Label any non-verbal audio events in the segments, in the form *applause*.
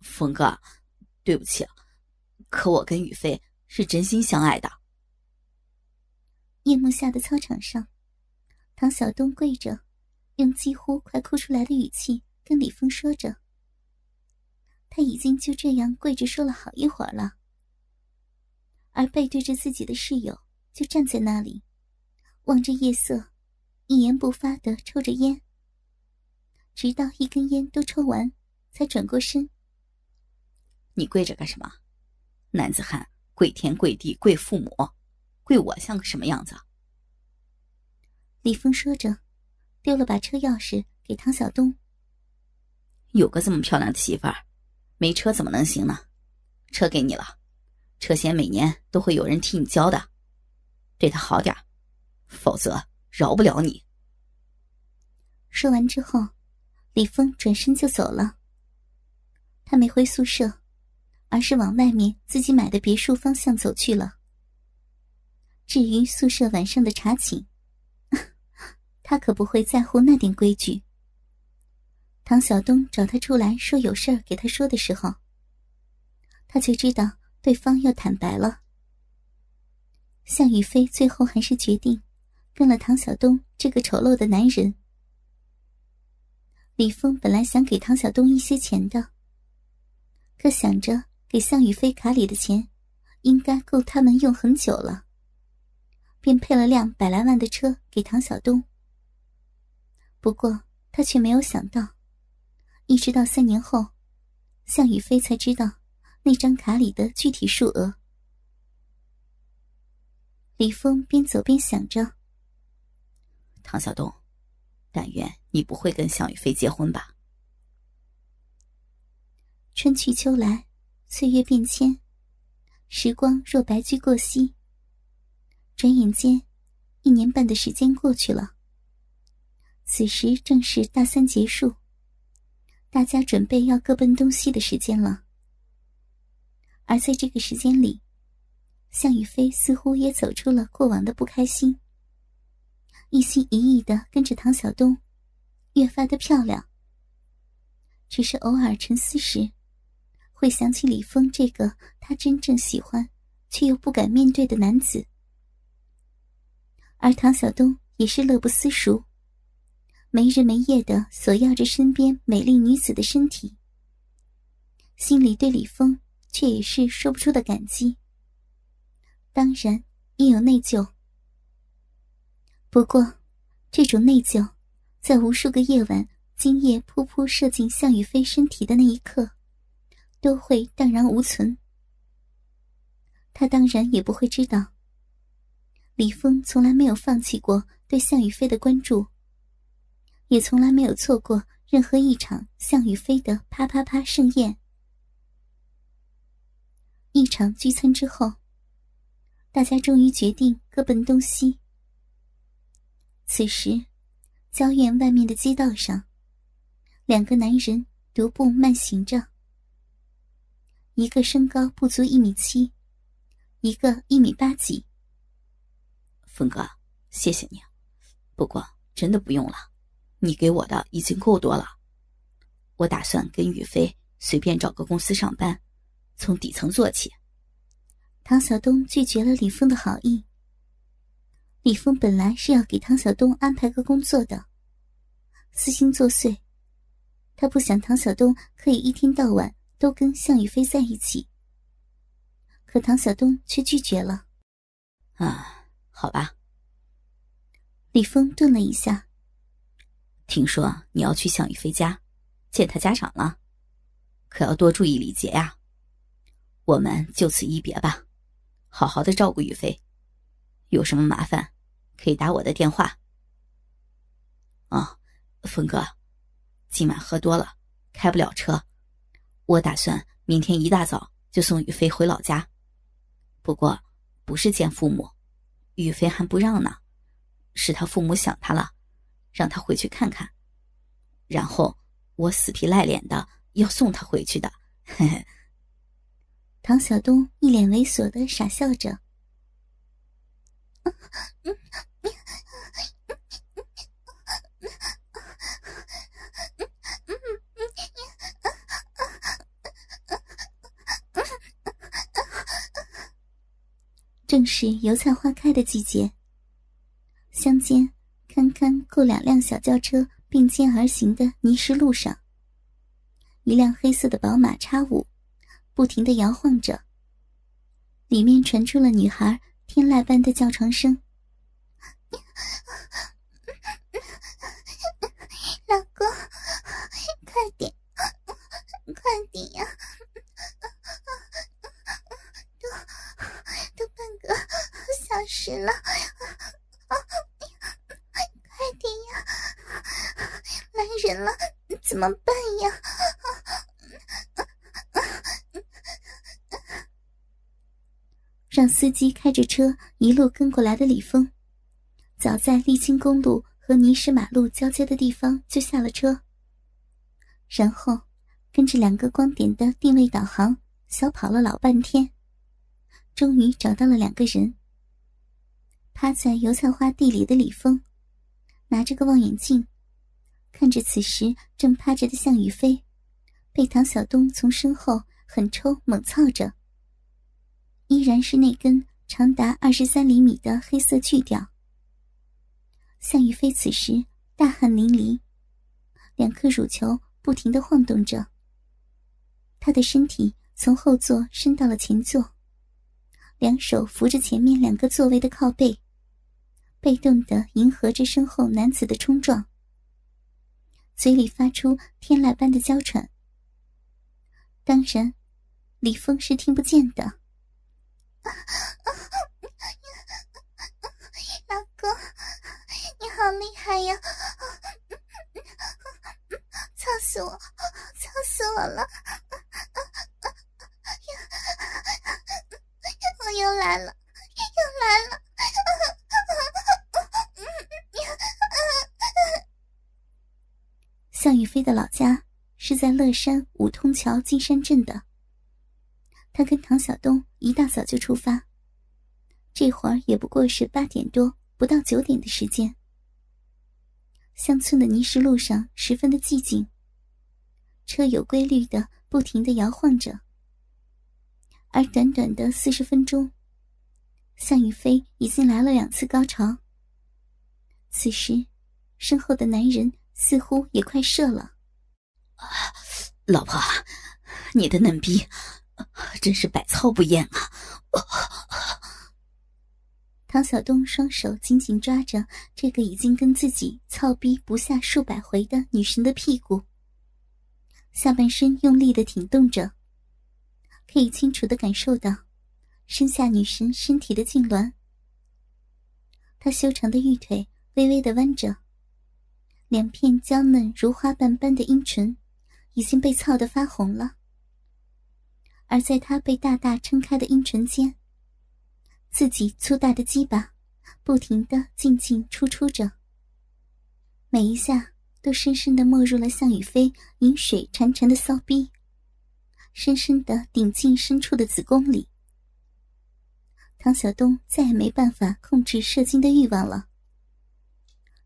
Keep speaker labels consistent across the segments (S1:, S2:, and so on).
S1: 峰哥，对不起，可我跟雨飞是真心相爱的。
S2: 夜幕下的操场上，唐小东跪着，用几乎快哭出来的语气跟李峰说着。他已经就这样跪着说了好一会儿了，而背对着自己的室友就站在那里，望着夜色，一言不发的抽着烟，直到一根烟都抽完，才转过身。
S1: 你跪着干什么？男子汉跪天跪地跪父母，跪我像个什么样子？
S2: 李峰说着，丢了把车钥匙给唐小东。
S1: 有个这么漂亮的媳妇儿。没车怎么能行呢？车给你了，车险每年都会有人替你交的，对他好点否则饶不了你。
S2: 说完之后，李峰转身就走了。他没回宿舍，而是往外面自己买的别墅方向走去了。至于宿舍晚上的查寝，*laughs* 他可不会在乎那点规矩。唐小东找他出来说有事儿给他说的时候，他就知道对方要坦白了。向宇飞最后还是决定跟了唐小东这个丑陋的男人。李峰本来想给唐小东一些钱的，可想着给向宇飞卡里的钱应该够他们用很久了，便配了辆百来万的车给唐小东。不过他却没有想到。一直到三年后，向宇飞才知道那张卡里的具体数额。李峰边走边想着：“
S1: 唐小东，但愿你不会跟向宇飞结婚吧。”
S2: 春去秋来，岁月变迁，时光若白驹过隙。转眼间，一年半的时间过去了。此时正是大三结束。大家准备要各奔东西的时间了，而在这个时间里，向宇飞似乎也走出了过往的不开心，一心一意的跟着唐晓东，越发的漂亮。只是偶尔沉思时，会想起李峰这个他真正喜欢却又不敢面对的男子，而唐晓东也是乐不思蜀。没日没夜的索要着身边美丽女子的身体，心里对李峰却也是说不出的感激。当然也有内疚。不过，这种内疚，在无数个夜晚精液噗噗射进向雨飞身体的那一刻，都会荡然无存。他当然也不会知道，李峰从来没有放弃过对向宇飞的关注。也从来没有错过任何一场向宇飞的啪啪啪盛宴。一场聚餐之后，大家终于决定各奔东西。此时，郊院外面的街道上，两个男人独步慢行着。一个身高不足一米七，一个一米八几。
S1: 峰哥，谢谢你，不过真的不用了。你给我的已经够多了，我打算跟宇飞随便找个公司上班，从底层做起。
S2: 唐小东拒绝了李峰的好意。李峰本来是要给唐小东安排个工作的，私心作祟，他不想唐小东可以一天到晚都跟向宇飞在一起。可唐小东却拒绝了。
S1: 啊，好吧。
S2: 李峰顿了一下。
S1: 听说你要去向宇飞家见他家长了，可要多注意礼节呀。我们就此一别吧，好好的照顾宇飞，有什么麻烦可以打我的电话。哦，峰哥，今晚喝多了，开不了车，我打算明天一大早就送宇飞回老家。不过不是见父母，宇飞还不让呢，是他父母想他了。让他回去看看，然后我死皮赖脸的要送他回去的。嘿嘿。
S2: 唐小东一脸猥琐的傻笑着。*laughs* 正是油菜花开的季节。乡间堪堪够两辆小轿车并肩而行的泥石路上，一辆黑色的宝马叉五不停的摇晃着，里面传出了女孩天籁般的叫床声：“
S3: 老公，快点，快点呀！”小时了，快点呀！来人了，怎么办呀？
S2: 让司机开着车一路跟过来的李峰，早在沥青公路和泥石马路交接的地方就下了车，然后跟着两个光点的定位导航小跑了老半天，终于找到了两个人。趴在油菜花地里的李峰，拿着个望远镜，看着此时正趴着的向宇飞，被唐小东从身后狠抽猛操着。依然是那根长达二十三厘米的黑色巨钓。向宇飞此时大汗淋漓，两颗乳球不停的晃动着。他的身体从后座伸到了前座，两手扶着前面两个座位的靠背。被动的迎合着身后男子的冲撞，嘴里发出天籁般的娇喘。当然，李峰是听不见的。*laughs*
S3: 老公，你好厉害呀！操死我，操死我了！我又来了，又来了！
S2: 向宇飞的老家是在乐山五通桥金山镇的。他跟唐晓东一大早就出发，这会儿也不过是八点多，不到九点的时间。乡村的泥石路上十分的寂静，车有规律的不停的摇晃着。而短短的四十分钟，向宇飞已经来了两次高潮。此时，身后的男人。似乎也快射了，
S1: 老婆，你的嫩逼真是百操不厌啊！
S2: 唐小东双手紧紧抓着这个已经跟自己操逼不下数百回的女神的屁股，下半身用力的挺动着，可以清楚的感受到身下女神身体的痉挛。她修长的玉腿微微的弯着。两片娇嫩如花瓣般的阴唇，已经被操得发红了。而在他被大大撑开的阴唇间，自己粗大的鸡巴不停的进进出出着，每一下都深深的没入了向宇飞饮水潺潺的骚逼，深深的顶进深处的子宫里。唐晓东再也没办法控制射精的欲望了。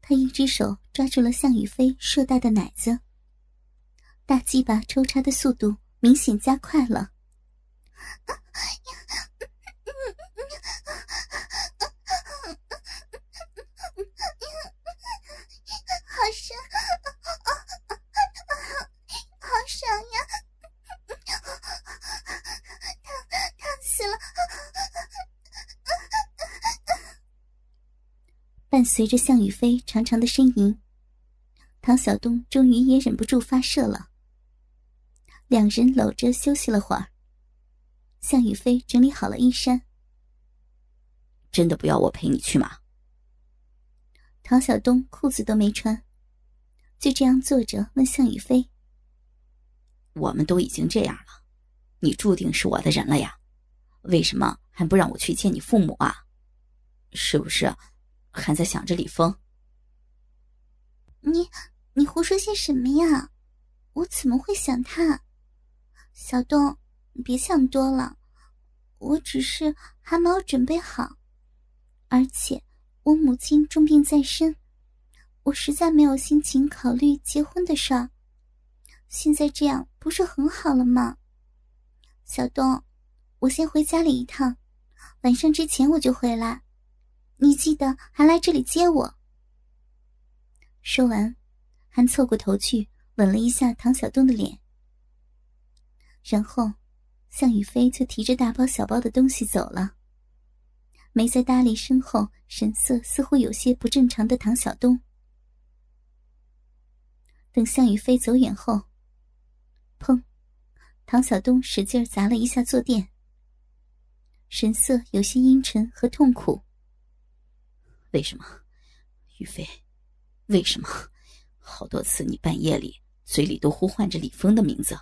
S2: 他一只手抓住了向宇飞硕大的奶子，大鸡巴抽插的速度明显加快了。
S3: 好深，好爽呀！烫烫死了！
S2: 伴随着向宇飞长长的呻吟，唐小东终于也忍不住发射了。两人搂着休息了会儿。向宇飞整理好了衣衫。
S1: 真的不要我陪你去吗？
S2: 唐小东裤子都没穿，就这样坐着问向宇飞：“
S1: 我们都已经这样了，你注定是我的人了呀，为什么还不让我去见你父母啊？是不是？”还在想着李峰，
S3: 你你胡说些什么呀？我怎么会想他？小东，你别想多了，我只是还没有准备好，而且我母亲重病在身，我实在没有心情考虑结婚的事儿。现在这样不是很好了吗？小东，我先回家里一趟，晚上之前我就回来，你记得还来这里接我。
S2: 说完，还凑过头去吻了一下唐小东的脸，然后，向宇飞就提着大包小包的东西走了，没再搭理身后神色似乎有些不正常的唐小东。等向宇飞走远后，砰！唐小东使劲砸了一下坐垫，神色有些阴沉和痛苦。
S1: 为什么，宇飞？为什么？好多次你半夜里嘴里都呼唤着李峰的名字。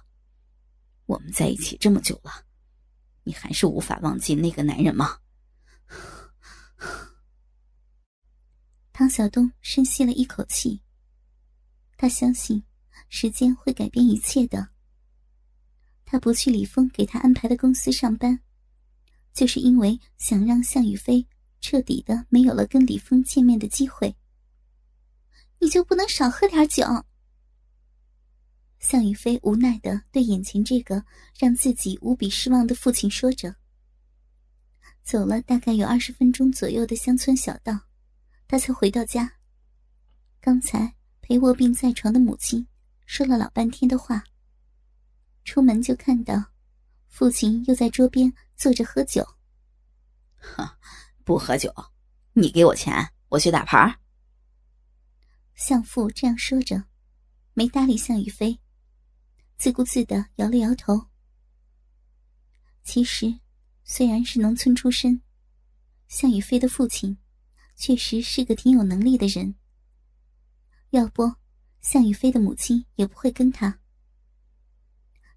S1: 我们在一起这么久了，你还是无法忘记那个男人吗？*laughs*
S2: 唐小东深吸了一口气。他相信，时间会改变一切的。他不去李峰给他安排的公司上班，就是因为想让向宇飞彻底的没有了跟李峰见面的机会。
S3: 你就不能少喝点酒？
S2: 向宇飞无奈的对眼前这个让自己无比失望的父亲说着。走了大概有二十分钟左右的乡村小道，他才回到家。刚才。陪卧病在床的母亲说了老半天的话，出门就看到父亲又在桌边坐着喝酒。
S1: 哼，不喝酒，你给我钱，我去打牌。
S2: 向父这样说着，没搭理向宇飞，自顾自的摇了摇头。其实，虽然是农村出身，向宇飞的父亲确实是个挺有能力的人。要不，向宇飞的母亲也不会跟他。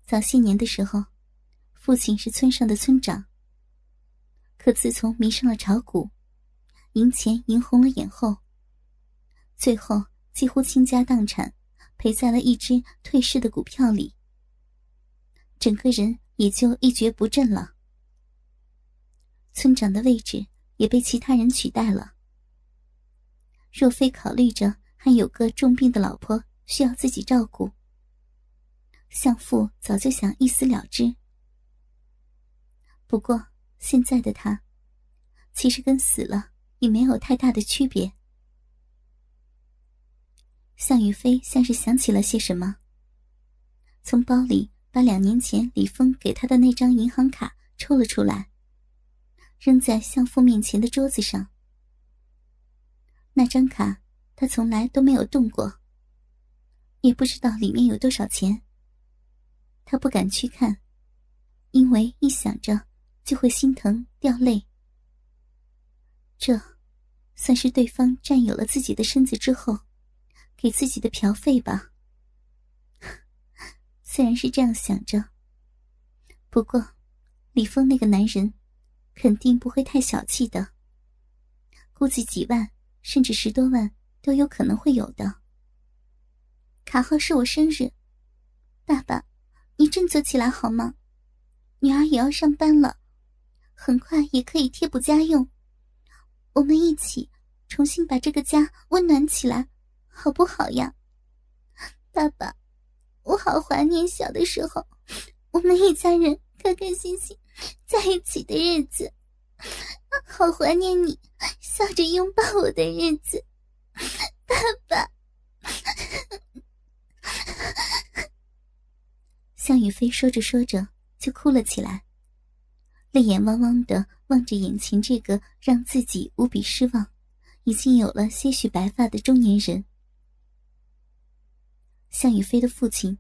S2: 早些年的时候，父亲是村上的村长。可自从迷上了炒股，赢钱赢红了眼后，最后几乎倾家荡产，赔在了一只退市的股票里，整个人也就一蹶不振了。村长的位置也被其他人取代了。若非考虑着。还有个重病的老婆需要自己照顾，相父早就想一死了之。不过现在的他，其实跟死了也没有太大的区别。向宇飞像是想起了些什么，从包里把两年前李峰给他的那张银行卡抽了出来，扔在向父面前的桌子上。那张卡。他从来都没有动过，也不知道里面有多少钱。他不敢去看，因为一想着就会心疼掉泪。这，算是对方占有了自己的身子之后，给自己的嫖费吧。*laughs* 虽然是这样想着，不过，李峰那个男人，肯定不会太小气的。估计几万，甚至十多万。都有可能会有的。卡号是我生日，爸爸，你振作起来好吗？女儿也要上班了，很快也可以贴补家用。我们一起重新把这个家温暖起来，好不好呀？爸爸，我好怀念小的时候，我们一家人开开心心在一起的日子，好怀念你笑着拥抱我的日子。爸爸，向宇飞说着说着就哭了起来，泪眼汪汪的望着眼前这个让自己无比失望、已经有了些许白发的中年人。向宇飞的父亲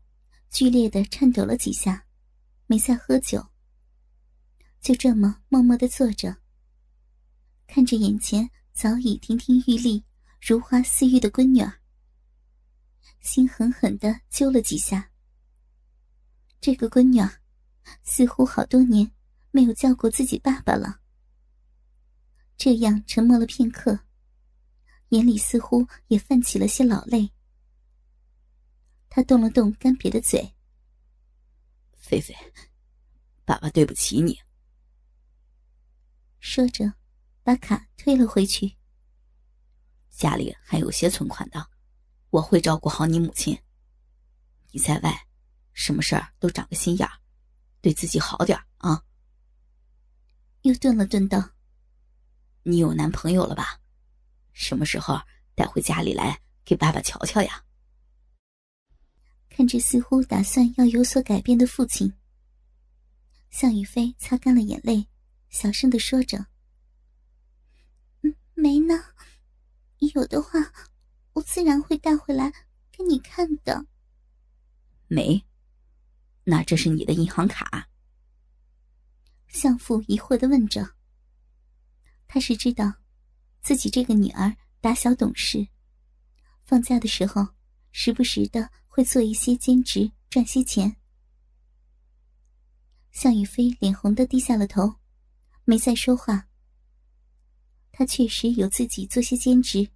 S2: 剧烈的颤抖了几下，没再喝酒，就这么默默的坐着，看着眼前早已亭亭玉立。如花似玉的闺女儿，心狠狠的揪了几下。这个闺女儿似乎好多年没有叫过自己爸爸了。这样沉默了片刻，眼里似乎也泛起了些老泪。他动了动干瘪的嘴：“
S1: 菲菲，爸爸对不起你。”
S2: 说着，把卡退了回去。
S1: 家里还有些存款的，我会照顾好你母亲。你在外，什么事儿都长个心眼儿，对自己好点啊。
S2: 又顿了顿，道：“
S1: 你有男朋友了吧？什么时候带回家里来给爸爸瞧瞧呀？”
S2: 看着似乎打算要有所改变的父亲，向雨飞擦干了眼泪，小声的说着：“
S3: 嗯，没呢。有的话，我自然会带回来给你看的。”
S1: 没？那这是你的银行卡？
S2: 相父疑惑的问着：“他是知道，自己这个女儿打小懂事，放假的时候时不时的会做一些兼职赚些钱。”向宇飞脸红的低下了头，没再说话。他确实有自己做些兼职，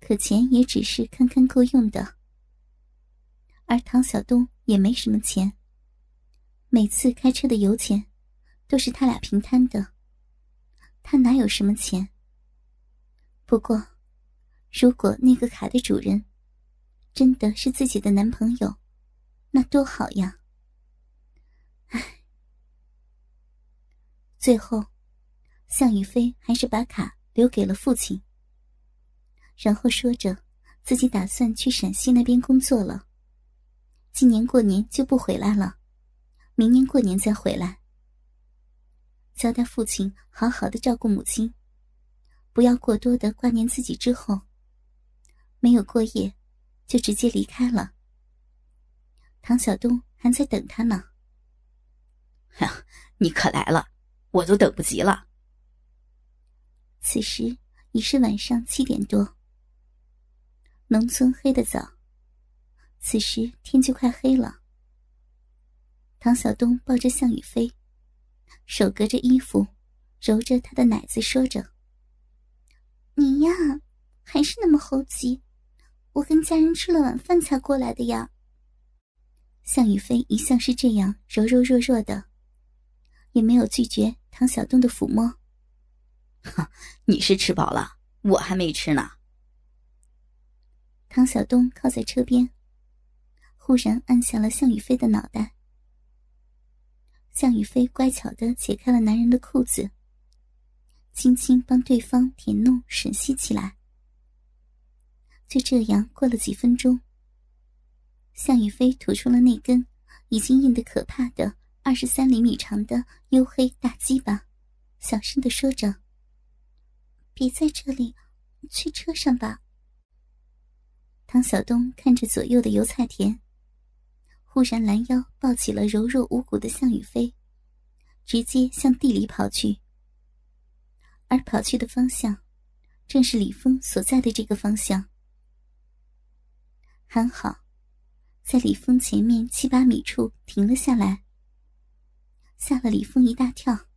S2: 可钱也只是堪堪够用的。而唐小东也没什么钱，每次开车的油钱。都是他俩平摊的，他哪有什么钱？不过，如果那个卡的主人真的是自己的男朋友，那多好呀！唉，最后，向宇飞还是把卡留给了父亲，然后说着自己打算去陕西那边工作了，今年过年就不回来了，明年过年再回来。交代父亲好好的照顾母亲，不要过多的挂念自己。之后，没有过夜，就直接离开了。唐小东还在等他呢。
S1: 呀，你可来了，我都等不及了。
S2: 此时已是晚上七点多。农村黑得早，此时天就快黑了。唐小东抱着向宇飞。手隔着衣服，揉着他的奶子，说着：“
S3: 你呀，还是那么猴急。我跟家人吃了晚饭才过来的呀。”
S2: 向宇飞一向是这样柔柔弱弱的，也没有拒绝唐小东的抚摸。
S1: 哈，你是吃饱了，我还没吃呢。
S2: 唐小东靠在车边，忽然按下了向宇飞的脑袋。向宇飞乖巧的解开了男人的裤子，轻轻帮对方舔弄吮吸起来。就这样过了几分钟，向宇飞吐出了那根已经硬得可怕的二十三厘米长的黝黑大鸡巴，小声的说着：“
S3: 别在这里，去车上吧。”
S2: 唐小东看着左右的油菜田。忽然拦腰抱起了柔弱无骨的向宇飞，直接向地里跑去。而跑去的方向，正是李峰所在的这个方向。还好，在李峰前面七八米处停了下来，吓了李峰一大跳。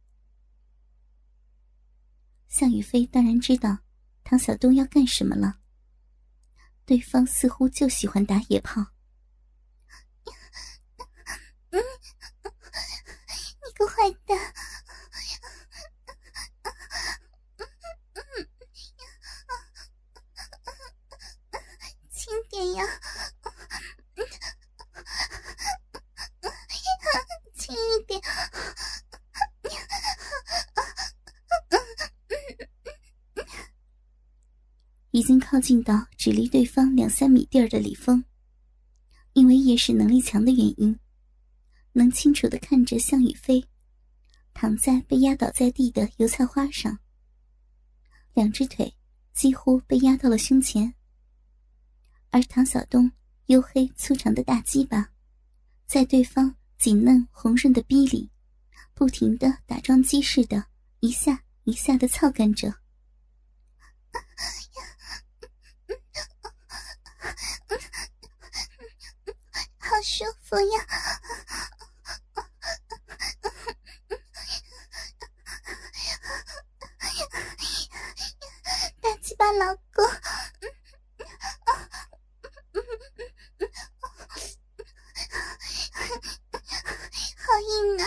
S2: 向宇飞当然知道唐小东要干什么了，对方似乎就喜欢打野炮。*laughs* *laughs*
S3: 你个坏蛋！轻点呀，轻一点。
S2: 已经靠近到只离对方两三米地儿的李峰，因为夜视能力强的原因。能清楚的看着向宇飞躺在被压倒在地的油菜花上，两只腿几乎被压到了胸前，而唐小东黝黑粗长的大鸡巴，在对方紧嫩红润的逼里，不停的打桩机似的，一下一下的操干着，*laughs*
S3: 好舒服呀！老公，好硬啊！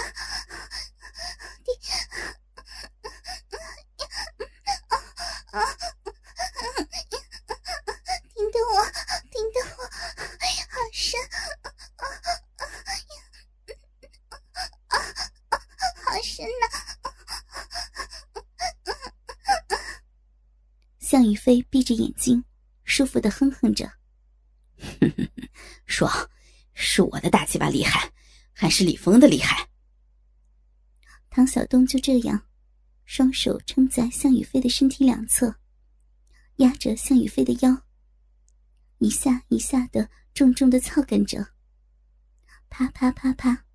S3: 顶得我，顶得我，好深，好深呐！
S2: 向宇飞闭着眼睛，舒服的哼哼着：“ *laughs*
S1: 爽，是我的大鸡巴厉害，还是李峰的厉害？”
S2: 唐小东就这样，双手撑在向宇飞的身体两侧，压着向宇飞的腰，一下一下的重重的操干着，啪啪啪啪。